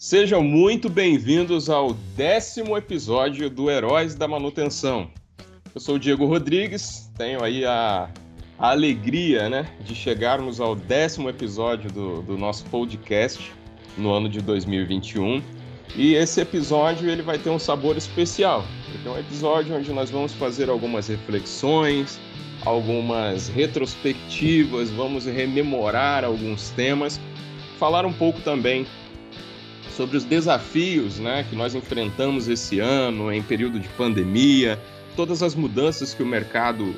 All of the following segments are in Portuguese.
Sejam muito bem-vindos ao décimo episódio do Heróis da Manutenção. Eu sou o Diego Rodrigues, tenho aí a, alegria né, de chegarmos ao décimo episódio do, do nosso podcast no ano de 2021. E esse episódio ele vai ter um sabor especial, é um episódio onde nós vamos fazer algumas reflexões, algumas retrospectivas, vamos rememorar alguns temas, falar um pouco também sobre os desafios né, que nós enfrentamos esse ano, em período de pandemia, todas as mudanças que o mercado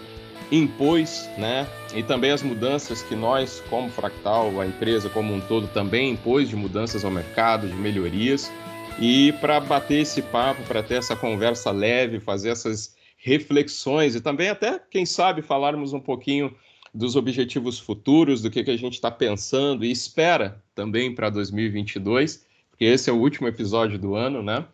impôs, né? E também as mudanças que nós, como Fractal, a empresa como um todo, também impôs de mudanças ao mercado, de melhorias. E para bater esse papo, para ter essa conversa leve, fazer essas reflexões e também até, quem sabe, falarmos um pouquinho dos objetivos futuros, do que, que a gente está pensando e espera também para 2022 porque esse é o último episódio do ano, né?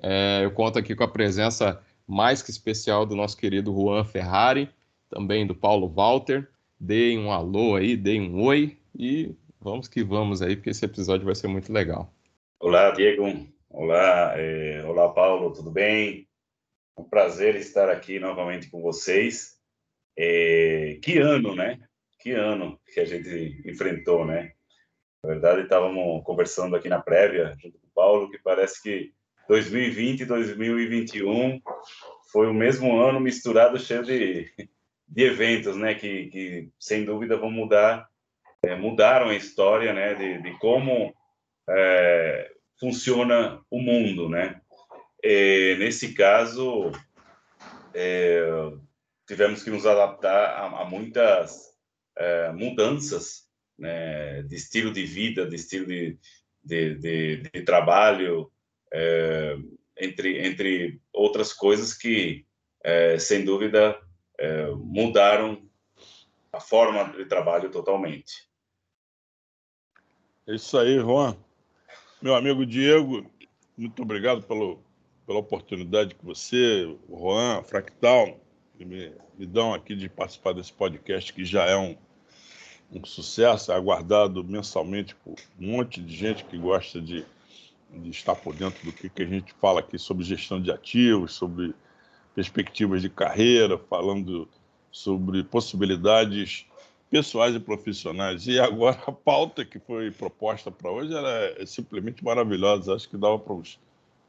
É, eu conto aqui com a presença mais que especial do nosso querido Juan Ferrari, também do Paulo Walter. Deem um alô aí, deem um oi e vamos que vamos aí, porque esse episódio vai ser muito legal. Olá, Diego. Olá, é, olá, Paulo, tudo bem? Um prazer estar aqui novamente com vocês. É, que ano, né? Que ano que a gente enfrentou, né? Na verdade, estávamos conversando aqui na prévia, junto com o Paulo, que parece que 2020 e 2021 foi o mesmo ano misturado, cheio de, de eventos, né? Que, que sem dúvida vão mudar, é, mudaram a história, né? De, de como é, funciona o mundo, né? E, nesse caso, é, tivemos que nos adaptar a, a muitas mudanças né, de estilo de vida, de estilo de, de, de, de trabalho, é, entre, entre outras coisas que, é, sem dúvida, é, mudaram a forma de trabalho totalmente. É isso aí, Juan. Meu amigo Diego, muito obrigado pelo, pela oportunidade que você, o Juan, a Fractal, me, me dão aqui de participar desse podcast, que já é um, um sucesso, é aguardado mensalmente por um monte de gente que gosta de, de estar por dentro do que, que a gente fala aqui sobre gestão de ativos, sobre perspectivas de carreira, falando sobre possibilidades pessoais e profissionais. E agora a pauta que foi proposta para hoje ela é simplesmente maravilhosa. Acho que dava para uns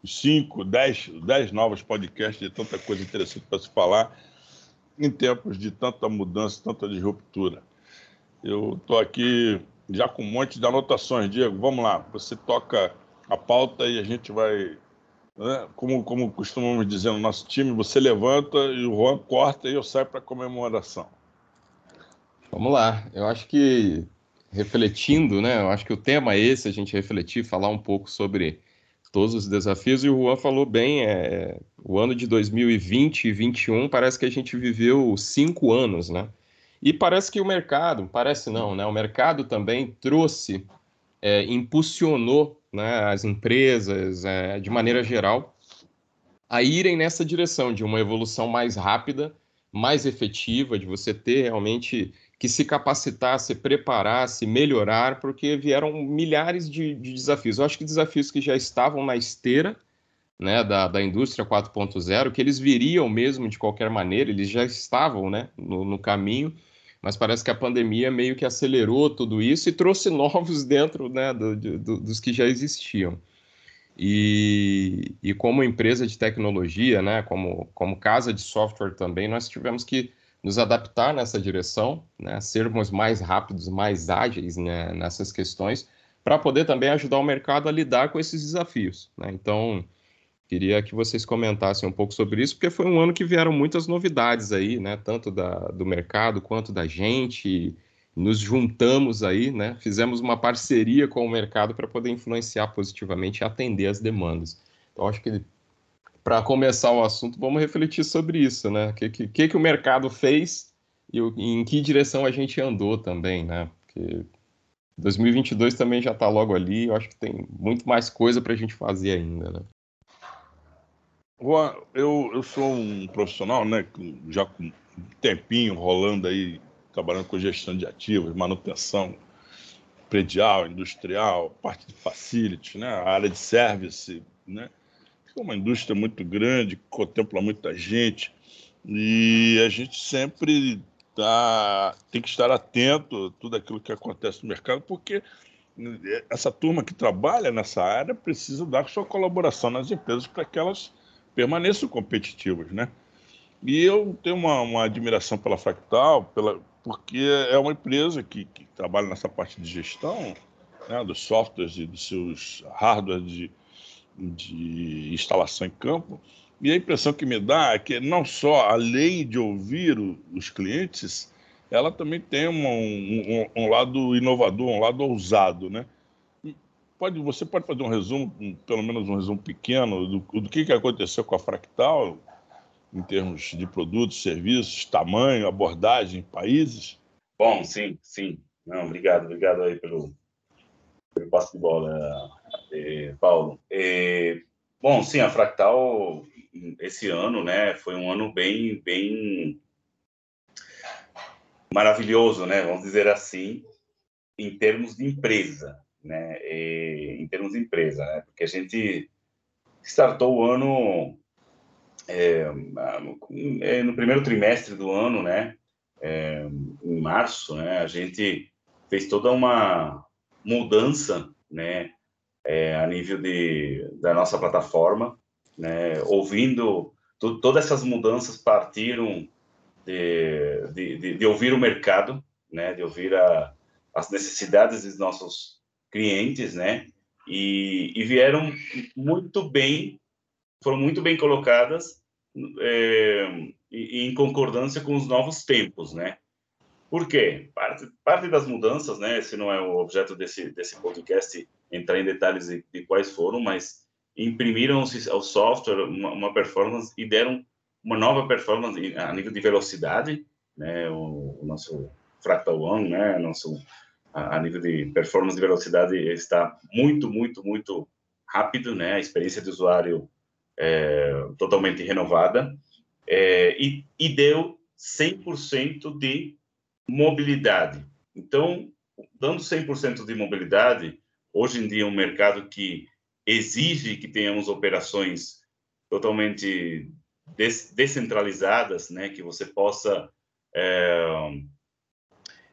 5, 10, 10 novos podcasts de tanta coisa interessante para se falar em tempos de tanta mudança, tanta disruptura. Eu estou aqui já com um monte de anotações. Diego, vamos lá. Você toca a pauta e a gente vai. Né? Como, como costumamos dizer no nosso time, você levanta e o Juan corta e eu saio para comemoração. Vamos lá. Eu acho que refletindo, né? Eu acho que o tema é esse, a gente refletir, falar um pouco sobre todos os desafios. E o Juan falou bem, é, o ano de 2020 e 2021 parece que a gente viveu cinco anos, né? E parece que o mercado, parece não, né? O mercado também trouxe, é, impulsionou né, as empresas, é, de maneira geral, a irem nessa direção de uma evolução mais rápida, mais efetiva, de você ter realmente que se capacitar, se preparar, se melhorar, porque vieram milhares de, de desafios. Eu acho que desafios que já estavam na esteira, né, da, da indústria 4.0, que eles viriam mesmo de qualquer maneira, eles já estavam né, no, no caminho, mas parece que a pandemia meio que acelerou tudo isso e trouxe novos dentro né, do, do, dos que já existiam. E, e, como empresa de tecnologia, né, como, como casa de software também, nós tivemos que nos adaptar nessa direção, né, sermos mais rápidos, mais ágeis né, nessas questões, para poder também ajudar o mercado a lidar com esses desafios. Né? Então, Queria que vocês comentassem um pouco sobre isso, porque foi um ano que vieram muitas novidades aí, né? Tanto da, do mercado quanto da gente. Nos juntamos aí, né? Fizemos uma parceria com o mercado para poder influenciar positivamente e atender as demandas. Então, acho que para começar o assunto, vamos refletir sobre isso, né? O que, que, que o mercado fez e, e em que direção a gente andou também, né? Porque 2022 também já está logo ali, eu acho que tem muito mais coisa para a gente fazer ainda, né? Juan, eu, eu sou um profissional, né, já com um tempinho rolando aí, trabalhando com gestão de ativos, manutenção, predial, industrial, parte de facility, né? área de service, né? é uma indústria muito grande, contempla muita gente, e a gente sempre tá, tem que estar atento a tudo aquilo que acontece no mercado, porque essa turma que trabalha nessa área precisa dar sua colaboração nas empresas para que elas permaneçam competitivas, né? E eu tenho uma, uma admiração pela Fractal, pela, porque é uma empresa que, que trabalha nessa parte de gestão né, dos softwares e dos seus hardware de, de instalação em campo. E a impressão que me dá é que não só além de ouvir o, os clientes, ela também tem uma, um, um, um, lado inovador, um lado ousado, né? Pode, você pode fazer um resumo, pelo menos um resumo pequeno, do, do que, que aconteceu com a Fractal, em termos de produtos, serviços, tamanho, abordagem, países? Bom, sim, sim. Não, obrigado, obrigado aí pelo, pelo passo de bola, eh, Paulo. Eh, bom, sim, a Fractal esse ano, né, foi um ano bem, bem maravilhoso, né, vamos dizer assim, em termos de empresa, né, e, em termos de empresa, né, porque a gente startou o ano é, no primeiro trimestre do ano, né, é, em março, né, a gente fez toda uma mudança, né, é, a nível de, da nossa plataforma, né, ouvindo todas essas mudanças partiram de, de, de, de, ouvir o mercado, né, de ouvir a, as necessidades dos nossos clientes, né, e, e vieram muito bem, foram muito bem colocadas é, em concordância com os novos tempos, né? Por quê? Parte, parte das mudanças, né? Esse não é o objeto desse, desse podcast entrar em detalhes de, de quais foram, mas imprimiram ao software uma, uma, performance e deram uma nova performance a nível de velocidade, né? O, o nosso Fractal One, né? Nosso a, nível de performance e velocidade está muito, muito, muito rápido, né? A experiência de usuário é, totalmente renovada é, e, e deu 100% de mobilidade. Então, dando 100% de mobilidade, hoje em dia é um mercado que exige que tenhamos operações totalmente des descentralizadas, né, que você possa é,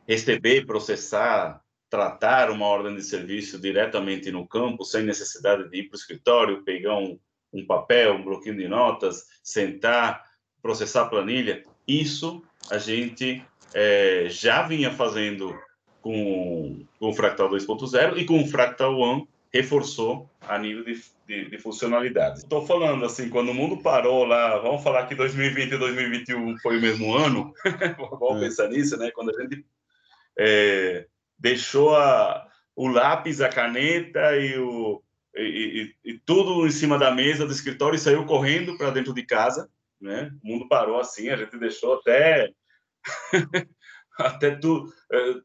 receber, processar, tratar uma ordem de serviço diretamente no campo, sem necessidade de ir para o escritório, pegar um, um papel, um bloquinho de notas, sentar, processar a planilha. Isso a gente é, já vinha fazendo com, com o Fractal 2.0 e com o Fractal One reforçou a nível de, de, de funcionalidades. Estou falando assim, quando o mundo parou lá, vamos falar que 2020 e 2021 foi o mesmo ano, vamos é. pensar nisso, né? Quando a gente é, deixou a, o lápis, a caneta e o, e, e, e, tudo em cima da mesa do escritório e saiu correndo para dentro de casa, né? O mundo parou assim, a gente deixou até até tu, uh,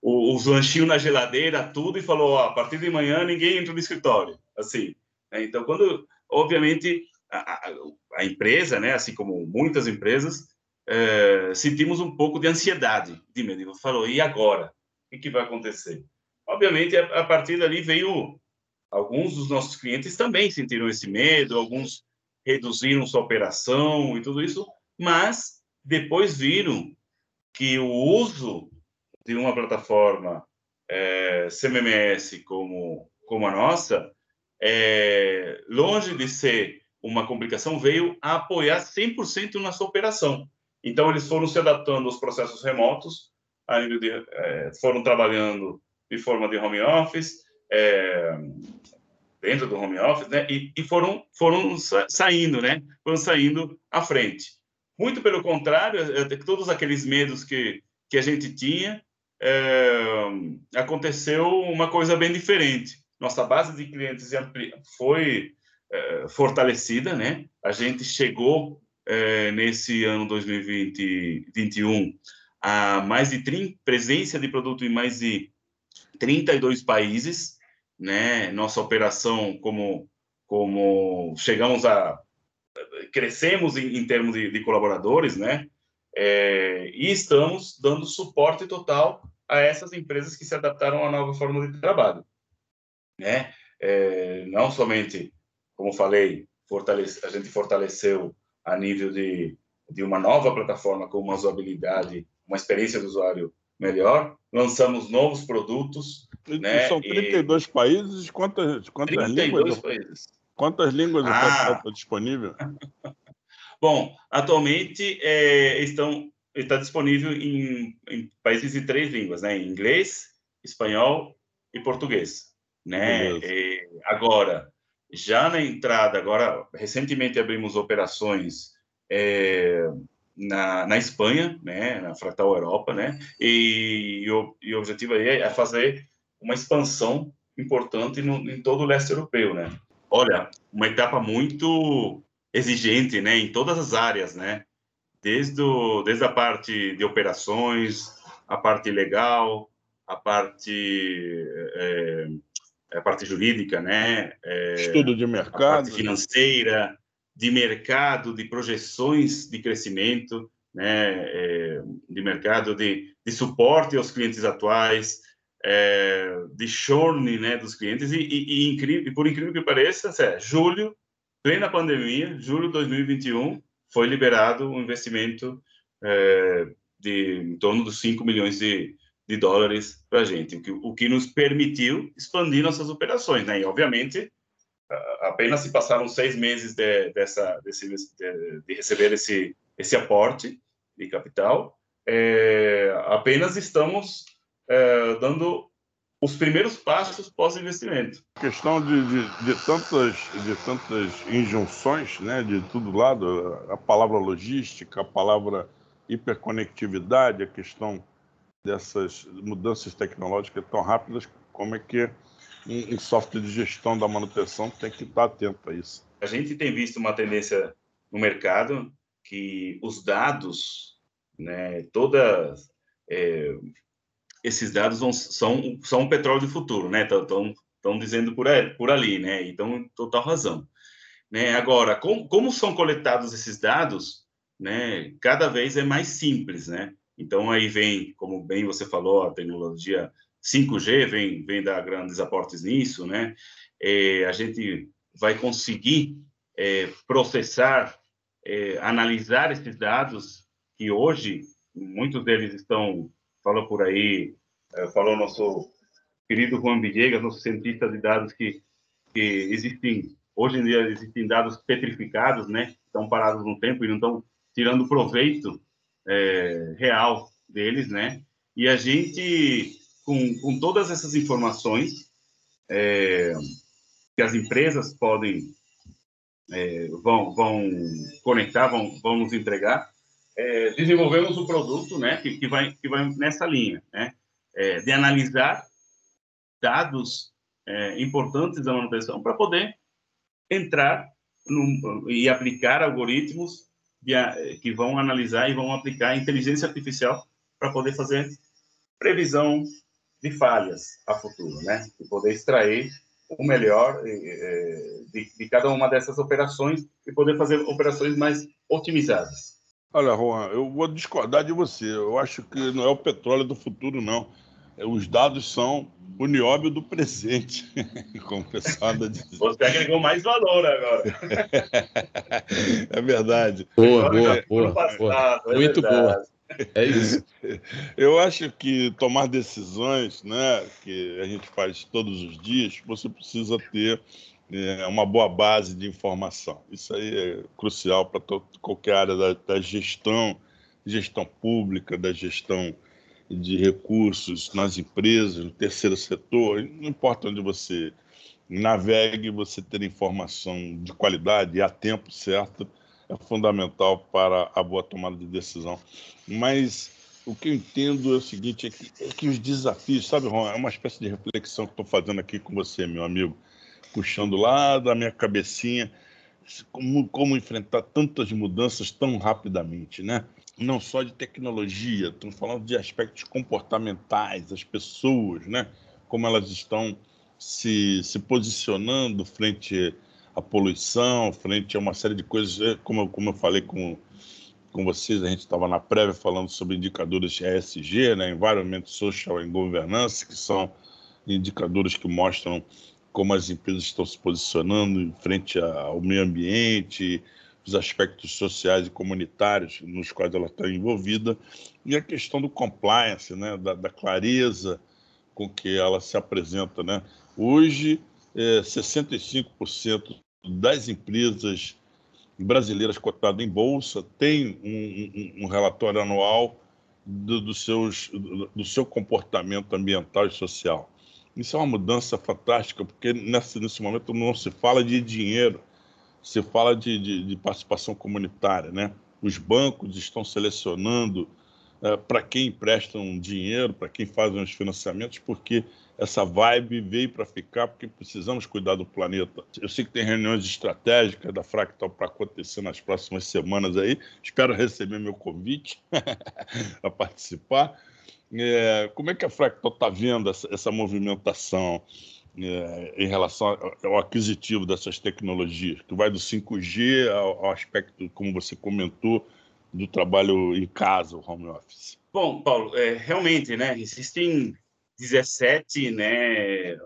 os lanchinhos na geladeira, tudo e falou, a partir de manhã ninguém entra no escritório, assim. Né? Então, quando, obviamente, a, a, a, empresa, né, assim como muitas empresas, uh, sentimos um pouco de ansiedade, de medo. Falou, e agora? O que, vai acontecer? Obviamente, a, a partir dali veio Alguns dos nossos clientes também sentiram esse medo, alguns reduziram sua operação e tudo isso, mas depois viram que o uso de uma plataforma é, CMMS como, como a nossa, é, longe de ser uma complicação, veio a apoiar 100% na sua operação. Então, eles foram se adaptando aos processos remotos, de, é, foram trabalhando de forma de home office, é, dentro do home office, né? E, e, foram foram saindo, né? Foram saindo à frente. Muito pelo contrário, é, é, todos aqueles medos que que a gente tinha, é, aconteceu uma coisa bem diferente. Nossa base de clientes foi é, fortalecida, né? A gente chegou é, nesse ano 2021 a mais de 30 presença de produto em mais de 32 países, né? Nossa operação, como, como chegamos a crescemos em, em termos de, de, colaboradores, né? É, e estamos dando suporte total a essas empresas que se adaptaram à nova forma de trabalho, né? É, não somente, como falei, fortalece, a gente fortaleceu a nível de, de uma nova plataforma com uma usabilidade, uma experiência do usuário melhor, lançamos novos produtos. E, né? São 32 e... países, quantas, quantas 32 línguas? países. Quantas línguas ah. está disponível? Bom, atualmente é, estão, está disponível em, em, países de três línguas, né? Inglês, espanhol e português, né? E, agora, já na entrada, agora recentemente abrimos operações é, na, na Espanha, né? Na Fractal Europa, né? E, e, o, e o objetivo aí é fazer uma expansão importante no, em todo o leste europeu, né? Olha, uma etapa muito exigente, né, em todas as áreas, né, desde, o, desde a parte de operações, a parte legal, a parte é, a parte jurídica, né, é, estudo de mercado, a parte financeira, de mercado, de projeções de crescimento, né, é, de mercado, de, de suporte aos clientes atuais, é, de churn, né, dos clientes. E, e, e, incrível, e por incrível que pareça, é, julho plena pandemia, julho de 2021, foi liberado um investimento é, de em torno dos 5 milhões de, de dólares para a gente, o que, o que nos permitiu expandir nossas operações. Né? E, obviamente, apenas se passaram seis meses de, dessa, desse, de, de, receber esse, esse aporte de capital, é, apenas estamos é, dando os primeiros passos pós-investimento. Questão de, de, de, tantas, de tantas injunções, né, de todo lado, a palavra logística, a palavra hiperconectividade, a questão dessas mudanças tecnológicas tão rápidas, como é que um, um software de gestão da manutenção tem que estar atento a isso? A gente tem visto uma tendência no mercado que os dados, né, todas é, esses dados vão, são, são o petróleo do futuro, né? Estão dizendo por, aí, por ali, né? Então, total razão. Né? Agora, com, como são coletados esses dados, né? Cada vez é mais simples, né? Então, aí vem, como bem você falou, a tecnologia 5G vem, vem dar grandes aportes nisso, né? É, a gente vai conseguir é, processar, é, analisar esses dados que hoje muitos deles estão falou por aí, eh, falou nosso querido Juan Villegas, nosso cientista de dados, que, que existem, hoje em dia, existem dados petrificados, né? Estão parados no tempo e não estão tirando proveito é, real deles, né? E a gente, com, com todas essas informações é, que as empresas podem, é, vão, vão conectar, vão, vão nos entregar, é, desenvolvemos um produto né, que, que, vai, que vai nessa linha, né, é, de analisar dados é, importantes da manutenção para poder entrar e aplicar algoritmos que vão analisar e vão aplicar inteligência artificial para poder fazer previsão de falhas a futuro, né? E poder extrair o melhor de, de cada uma dessas operações e poder fazer operações mais otimizadas. Olha, Juan, eu vou discordar de você. Eu acho que não é o petróleo do futuro, não. É, os dados são o nióbio do presente, como o pessoal anda dizendo. Você agregou mais valor agora. é verdade. Boa, boa, boa, boa. É Muito boa. É isso. Eu acho que tomar decisões, né, que a gente faz todos os dias, você precisa ter é uma boa base de informação. Isso aí é crucial para qualquer área da, da, gestão, gestão pública, da gestão de recursos nas empresas, no terceiro setor. Não importa onde você navegue, você ter informação de qualidade e a tempo certo é fundamental para a boa tomada de decisão. Mas o que eu entendo é o seguinte, é que, é que os desafios, sabe, Ron, é uma espécie de reflexão que estou fazendo aqui com você, meu amigo puxando lá da minha cabecinha como, como enfrentar tantas mudanças tão rapidamente, né? Não só de tecnologia, estamos falando de aspectos comportamentais, as pessoas, né? Como elas estão se, se posicionando frente à poluição, frente a uma série de coisas, é, como, como eu falei com, com vocês, a gente estava na prévia falando sobre indicadores ESG, né, Environment, Social and Governance, que são indicadores que mostram como as empresas estão se posicionando frente ao meio ambiente, os aspectos sociais e comunitários nos quais ela está envolvida, e a questão do compliance, né, da, da clareza com que ela se apresenta. Né? Hoje, é, 65% das empresas brasileiras cotadas em bolsa têm um, um, um relatório anual do, do, seus, do, do seu comportamento ambiental e social. Isso é uma mudança fantástica, porque nesse, nesse momento não se fala de dinheiro, se fala de, de, de participação comunitária. Né? Os bancos estão selecionando uh, para quem emprestam dinheiro, para quem fazem os financiamentos, porque essa vibe veio para ficar, porque precisamos cuidar do planeta. Eu sei que tem reuniões estratégicas da Fractal para acontecer nas próximas semanas aí. Espero receber meu convite a participar. É, como é que a Fractal está vendo essa, essa movimentação é, em relação ao aquisitivo dessas tecnologias, que vai do 5G ao, ao, aspecto, como você comentou, do trabalho em casa, o home office? Bom, Paulo, é, realmente, né, existem 17 né,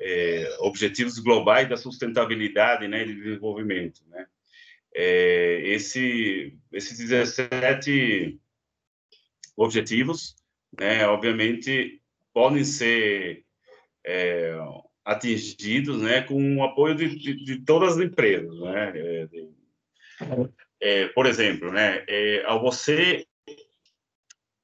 é, objetivos globais da sustentabilidade né, e desenvolvimento. Né? É, esse, esses 17 objetivos né, obviamente, podem ser é, atingidos né, com o apoio de, de, de todas as empresas. Né? É, de, é, por exemplo, né, é, ao você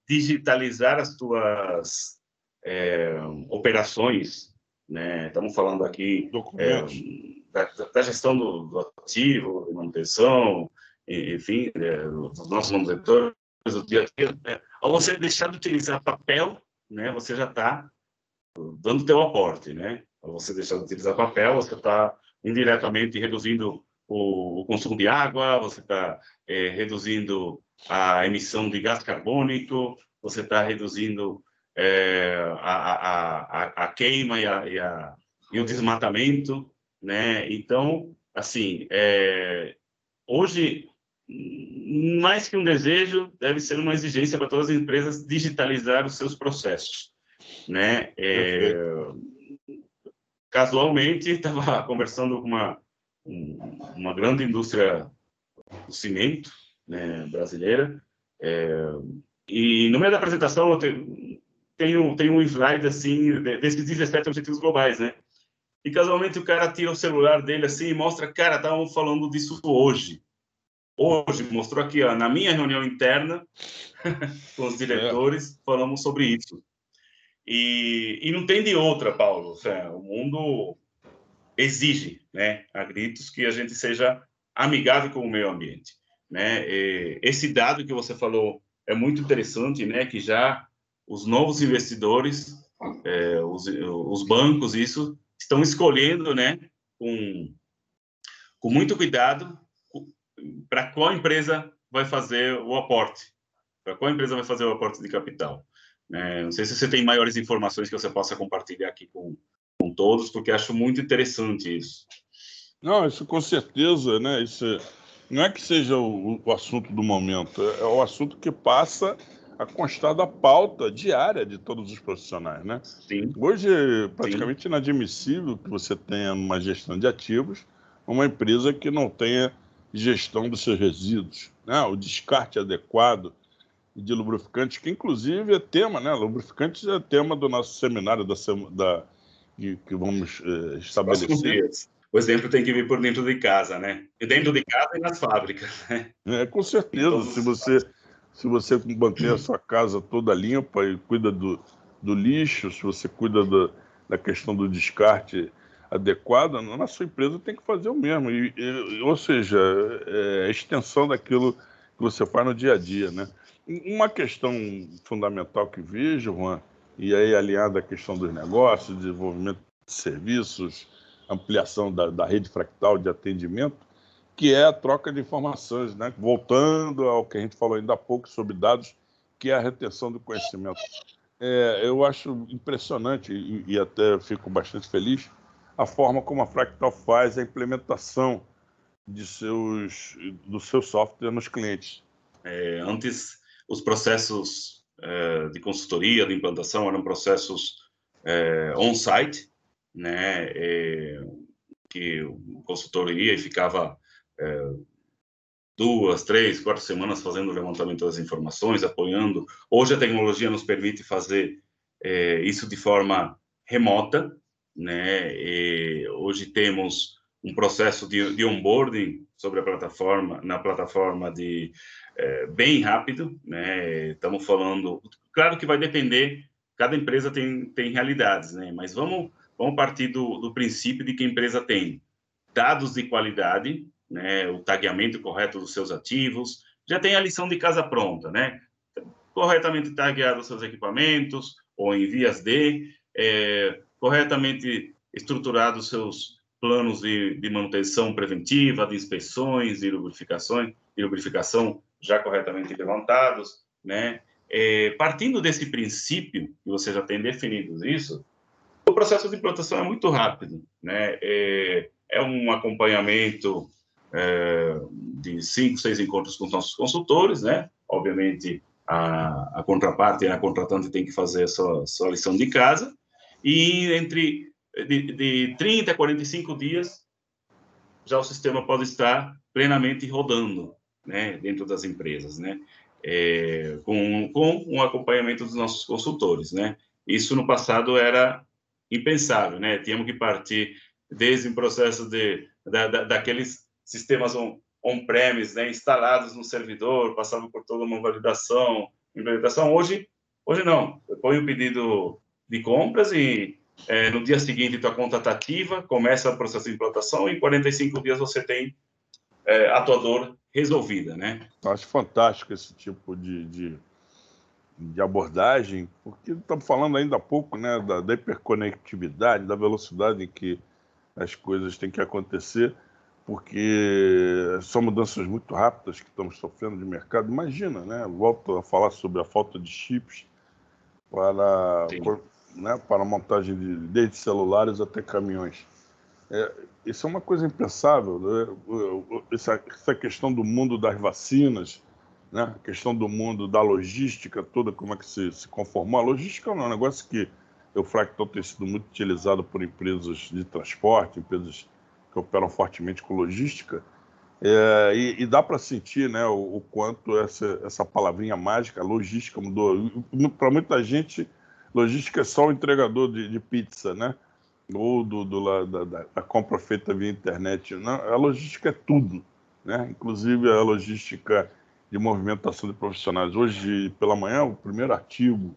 digitalizar as suas é, operações, né, estamos falando aqui é, da, da, gestão do, do ativo, de manutenção, enfim, dos nossos manutentores, do dia a dia, né? ao você deixar de utilizar papel, né, você já está dando teu aporte, né? Você deixar de utilizar papel, você está indiretamente reduzindo o, o, consumo de água, você está é, reduzindo a emissão de gás carbônico, você está reduzindo é, a, a, a, queima e, a, e, a, e, o desmatamento, né? Então, assim, é, hoje mais que um desejo, deve ser uma exigência para todas as empresas digitalizar os seus processos, né? É, casualmente estava conversando com uma uma grande indústria do cimento né, brasileira é, e no meio da apresentação eu tenho tenho um slide assim desses 17 objetivos globais, né? E casualmente o cara tira o celular dele assim e mostra, cara, estavam falando disso hoje hoje, mostrou aqui, ó, na minha reunião interna com os diretores, é. falamos sobre isso. E, e não tem de outra, Paulo. O mundo exige, né, a gritos, que a gente seja amigável com o meio ambiente. Né? Esse dado que você falou é muito interessante, né, que já os novos investidores, é, os, os bancos, isso, estão escolhendo, né, com, com muito cuidado para qual empresa vai fazer o aporte, para qual empresa vai fazer o aporte de capital. É, não sei se você tem maiores informações que você possa compartilhar aqui com, com todos, porque acho muito interessante isso. Não, isso com certeza, né? Isso não é que seja o, o assunto do momento, é, é o assunto que passa a constar da pauta diária de todos os profissionais, né? Sim. Hoje é praticamente Sim. inadmissível que você tenha uma gestão de ativos uma empresa que não tenha gestão dos seus resíduos, né? o descarte adequado de lubrificantes, que inclusive é tema, né? Lubrificantes é tema do nosso seminário da, da que, que vamos eh, estabelecer. O exemplo tem que vir por dentro de casa, né? E dentro de casa e nas fábricas. Né? É, com certeza. Se você, se você mantém a sua casa toda limpa e cuida do, do lixo, se você cuida do, da questão do descarte adequada, na sua empresa tem que fazer o mesmo. E, e, ou seja, é a extensão daquilo que você faz no dia a dia, né? Uma questão fundamental que vejo, Juan, e aí alinhada à questão dos negócios, desenvolvimento de serviços, ampliação da, da rede fractal de atendimento, que é a troca de informações, né? Voltando ao que a gente falou ainda há pouco sobre dados, que é a retenção do conhecimento. É, eu acho impressionante e, e até fico bastante feliz a forma como a Fractal faz a implementação de seus, do seu software nos clientes. É, antes, os processos é, de consultoria, de implantação, eram processos é, on-site, né, é, que o consultor ia e ficava é, duas, três, quatro semanas fazendo o levantamento das informações, apoiando. Hoje a tecnologia nos permite fazer é, isso de forma remota, né? E hoje temos um processo de, de onboarding sobre a plataforma, na plataforma de é, bem rápido, né? Estamos falando, claro que vai depender, cada empresa tem, tem realidades, né? Mas vamos, vamos partir do, do princípio de que a empresa tem dados de qualidade, né? O tagueamento correto dos seus ativos, já tem a lição de casa pronta, né? Corretamente taguear os seus equipamentos ou em vias de, é, corretamente estruturado os seus planos de, de, manutenção preventiva, de inspeções, de lubrificações, de lubrificação já corretamente levantados, né? É, partindo desse princípio, que você já tem definido isso, o processo de implantação é muito rápido, né? É, é um acompanhamento é, de cinco, seis encontros com os nossos consultores, né? Obviamente, a, a contraparte, a contratante tem que fazer a sua, sua lição de casa, e entre de, de 30 a 45 dias, já o sistema pode estar plenamente rodando, né, dentro das empresas, né, é, com, com um acompanhamento dos nossos consultores, né. Isso no passado era impensável, né, tínhamos que partir desde o processo de, da, da, daqueles sistemas on-premise, né, instalados no servidor, passavam por toda uma validação, implementação. Hoje, hoje não, ponho o pedido de compras e é, no dia seguinte tua conta está ativa, começa o processo de implantação e em 45 dias você tem é, a tua dor resolvida, né? Acho fantástico esse tipo de, de, de abordagem, porque estamos falando ainda há pouco né, da, da hiperconectividade, da velocidade em que as coisas têm que acontecer, porque são mudanças muito rápidas que estamos sofrendo de mercado. Imagina, né? Volto a falar sobre a falta de chips para né, para montagem de desde celulares até caminhões. É, isso é uma coisa impensável. Né? Essa, essa, questão do mundo das vacinas, né? a questão do mundo da logística toda, como é que se, se conformou. A logística é um negócio que o Fractal tem sido muito utilizado por empresas de transporte, empresas que operam fortemente com logística, é, e, e, dá para sentir né, o, o, quanto essa, essa palavrinha mágica, logística, mudou. Para muita gente, Logística é só o entregador de, de pizza, né? Ou do, do da, da, da, compra feita via internet. Não, a logística é tudo, né? Inclusive a logística de movimentação de profissionais. Hoje, pela manhã, o primeiro artigo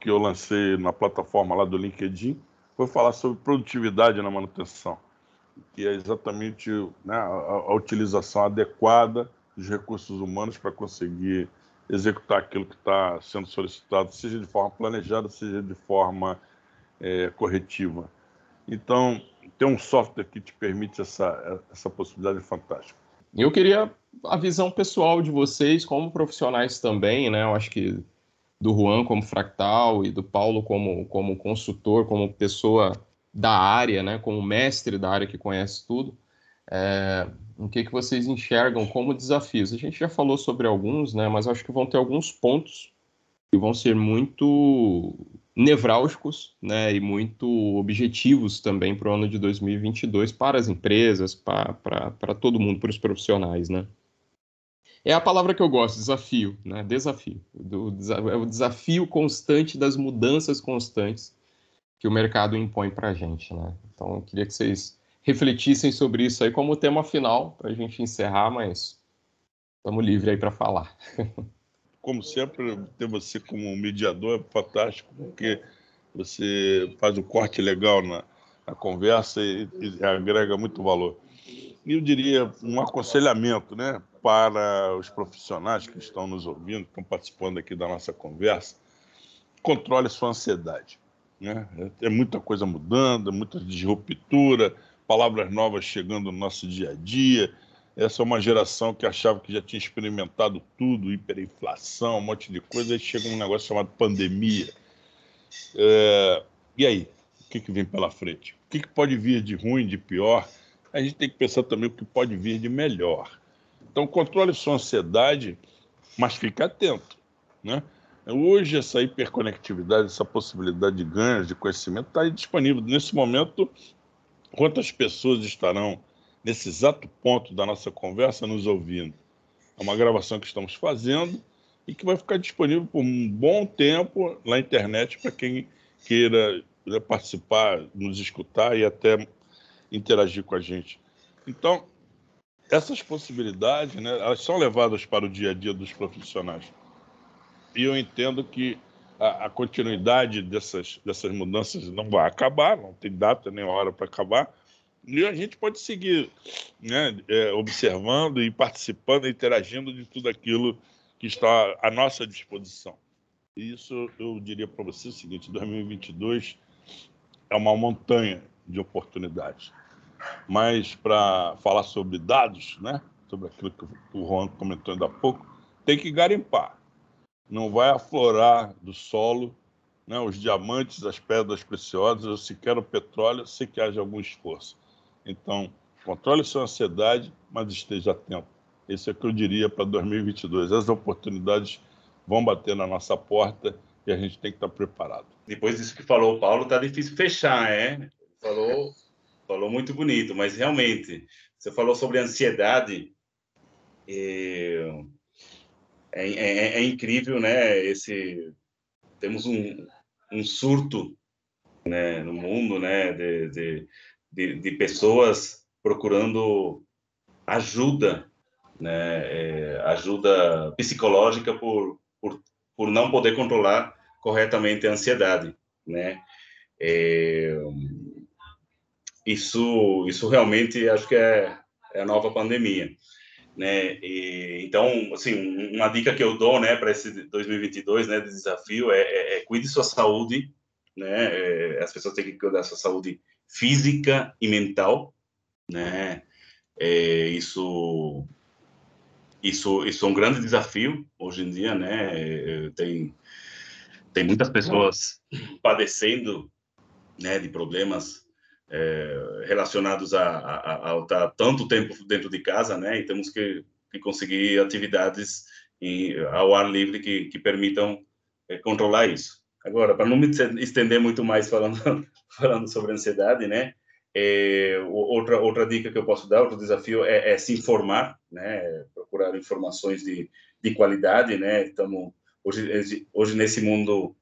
que eu lancei na plataforma lá do LinkedIn foi falar sobre produtividade na manutenção, que é exatamente né, a, a utilização adequada dos recursos humanos para conseguir executar aquilo que está sendo solicitado, seja de forma planejada, seja de forma é, corretiva. Então, ter um software que te permite essa, essa possibilidade é fantástico. Eu queria a visão pessoal de vocês como profissionais também, né? Eu acho que do Juan como fractal e do Paulo como, como consultor, como pessoa da área, né? Como mestre da área que conhece tudo. É, o que, que vocês enxergam como desafios? A gente já falou sobre alguns, né, mas acho que vão ter alguns pontos que vão ser muito nevrálgicos né, e muito objetivos também para o ano de 2022 para as empresas, para, para, para todo mundo, para os profissionais. Né? É a palavra que eu gosto, desafio, né? desafio. Do, é o desafio constante das mudanças constantes que o mercado impõe para a gente. Né? Então, eu queria que vocês refletissem sobre isso aí como tema final para a gente encerrar, mas estamos livres aí para falar. Como sempre, ter você como mediador é fantástico, porque você faz um corte legal na, na conversa e, e, agrega muito valor. E eu diria um aconselhamento né, para os profissionais que estão nos ouvindo, que estão participando aqui da nossa conversa, controle sua ansiedade. Né? É muita coisa mudando, muita disruptura, palavras novas chegando no nosso dia a dia. Essa é uma geração que achava que já tinha experimentado tudo, hiperinflação, um monte de coisa, aí chega um negócio chamado pandemia. É... E aí? O que, que vem pela frente? O que, que pode vir de ruim, de pior? A gente tem que pensar também o que pode vir de melhor. Então, controle sua ansiedade mas fique atento. Né? Hoje, essa hiperconectividade, essa possibilidade de ganhos de conhecimento está disponível. Nesse momento, quantas pessoas estarão nesse exato ponto da nossa conversa nos ouvindo? É uma gravação que estamos fazendo e que vai ficar disponível por um bom tempo na internet para quem queira participar, nos escutar e até interagir com a gente. Então, essas possibilidades, né, elas são levadas para o dia a dia dos profissionais. E eu entendo que a, a continuidade dessas, dessas mudanças não vai acabar, não tem data nem hora para acabar, e a gente pode seguir né, é, observando e participando, interagindo de tudo aquilo que está à nossa disposição. E isso eu diria para você o seguinte: 2022 é uma montanha de oportunidades. Mas para falar sobre dados, né, sobre aquilo que o Juan comentou ainda há pouco, tem que garimpar. Não vai aflorar do solo né, os diamantes, as pedras preciosas, ou sequer o petróleo, sem que haja algum esforço. Então, controle sua ansiedade, mas esteja atento. Esse é o que eu diria para 2022. As oportunidades vão bater na nossa porta e a gente tem que estar preparado. Depois disso que falou o Paulo, tá difícil fechar, é? Falou, falou muito bonito, mas realmente, você falou sobre ansiedade. É, é, é, é incrível, né? Esse temos um, um surto, né, no mundo, né, de, de, de, de pessoas procurando ajuda, né, é, ajuda psicológica por, por, por não poder controlar corretamente a ansiedade, né? É, isso, isso realmente acho que é, é a nova pandemia, né? E, então, assim, uma dica que eu dou, né, para esse 2022, né, de desafio é, é, é cuide sua saúde, né? É, as pessoas têm que cuidar da sua saúde física e mental, né? É, isso isso, isso é um grande desafio hoje em dia, né? Tem, tem muitas pessoas padecendo né, de problemas é, relacionados a, a, a, estar tanto tempo dentro de casa, né? E temos que, que conseguir atividades em, ao ar livre que, que permitam é, controlar isso. Agora, para não me estender muito mais falando, falando sobre ansiedade, né? É, outra outra dica que eu posso dar, outro desafio é, é se informar, né? Procurar informações de, de qualidade, né? Estamos hoje hoje nesse mundo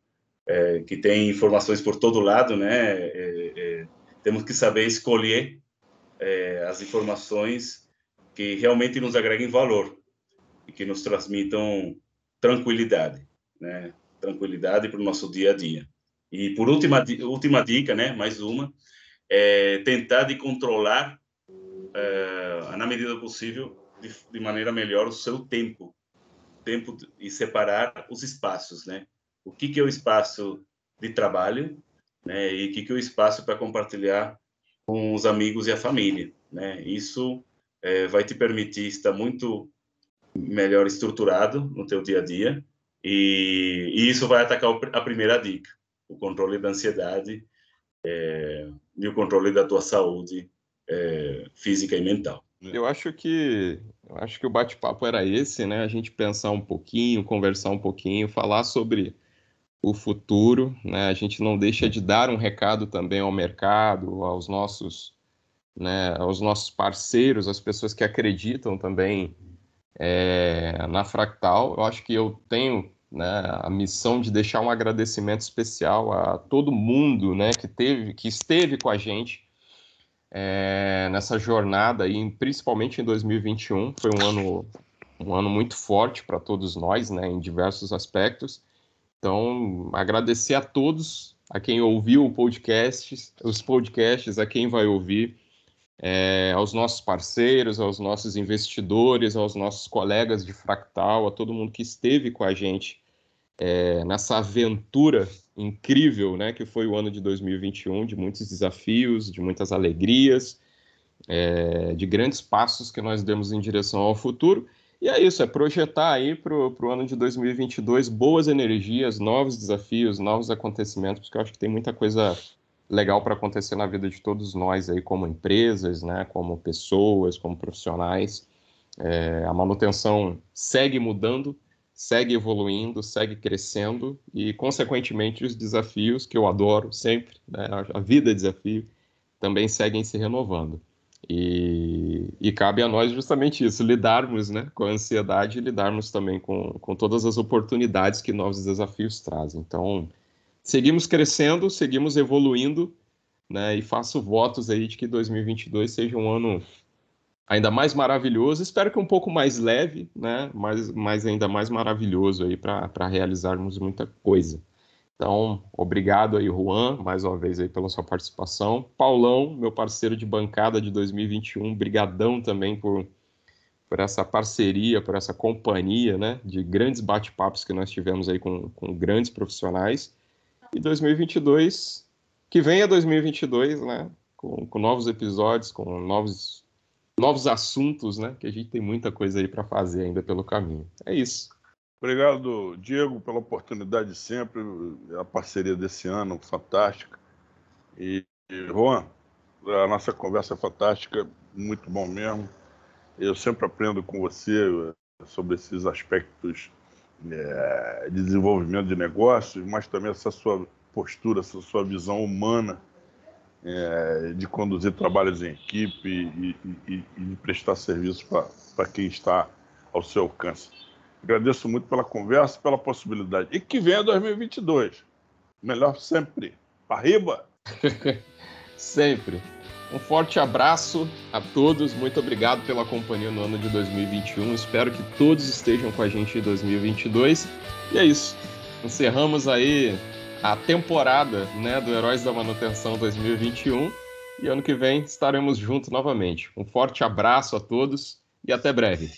é, que tem informações por todo lado, né? Temos que saber escolher é, as informações que realmente nos agreguem valor e que nos transmitam tranquilidade, né? Tranquilidade para o nosso dia a dia. E por última última dica, né? Mais uma é, tentar de controlar, é, na medida possível, de, de, maneira melhor o seu tempo, tempo e separar os espaços, né? O que que é o espaço de trabalho, né? E que que o espaço para compartilhar com os amigos e a família, né? Isso é, vai te permitir estar muito melhor estruturado no teu dia a dia e, e isso vai atacar a primeira dica, o controle da ansiedade é, e o controle da tua saúde é, física e mental. Eu acho que eu acho que o bate-papo era esse, né? A gente pensar um pouquinho, conversar um pouquinho, falar sobre o futuro, né? A gente não deixa de dar um recado também ao mercado, aos nossos, né? Aos nossos parceiros, as pessoas que acreditam também é, na Fractal. Eu acho que eu tenho né, a missão de deixar um agradecimento especial a todo mundo né, que, teve, que esteve com a gente é, nessa jornada, e principalmente em 2021. Foi um ano, um ano muito forte para todos nós, né, em diversos aspectos. Então, agradecer a todos, a quem ouviu o podcast, os podcasts, a quem vai ouvir, é, aos nossos parceiros, aos nossos investidores, aos nossos colegas de Fractal, a todo mundo que esteve com a gente é, nessa aventura incrível, né, que foi o ano de 2021, de muitos desafios, de muitas alegrias, é, de grandes passos que nós demos em direção ao futuro. E é isso, é projetar aí para o ano de 2022 boas energias, novos desafios, novos acontecimentos, porque eu acho que tem muita coisa legal para acontecer na vida de todos nós aí, como empresas, né, como pessoas, como profissionais. É, a manutenção segue mudando, segue evoluindo, segue crescendo e, consequentemente, os desafios que eu adoro sempre, né, a vida é desafio, também seguem se renovando. E, e, cabe a nós justamente isso, lidarmos né, com a ansiedade e lidarmos também com, com todas as oportunidades que novos desafios trazem. Então, seguimos crescendo, seguimos evoluindo, né, e faço votos aí de que 2022 seja um ano ainda mais maravilhoso, espero que um pouco mais leve, né, mas, mas ainda mais maravilhoso aí para realizarmos muita coisa. Então, obrigado aí, Juan, mais uma vez aí pela sua participação. Paulão, meu parceiro de bancada de 2021, brigadão também por, por essa parceria, por essa companhia, né, de grandes bate-papos que nós tivemos aí com, com grandes profissionais. E 2022, que venha 2022, né, com, com novos episódios, com novos, novos assuntos, né, que a gente tem muita coisa aí para fazer ainda pelo caminho. É isso. Obrigado, Diego, pela oportunidade sempre, a parceria desse ano fantástica. E, Juan, a nossa conversa é fantástica, muito bom mesmo. Eu sempre aprendo com você sobre esses aspectos é, de desenvolvimento de negócios, mas também essa sua postura, essa sua visão humana é, de conduzir trabalhos em equipe e, e, e de prestar serviço para quem está ao seu alcance. Agradeço muito pela conversa, pela possibilidade. E que venha 2022. Melhor sempre. Arriba! sempre. Um forte abraço a todos. Muito obrigado pela companhia no ano de 2021. Espero que todos estejam com a gente em 2022. E é isso. Encerramos aí a temporada né, do Heróis da Manutenção 2021. E ano que vem estaremos juntos novamente. Um forte abraço a todos e até breve.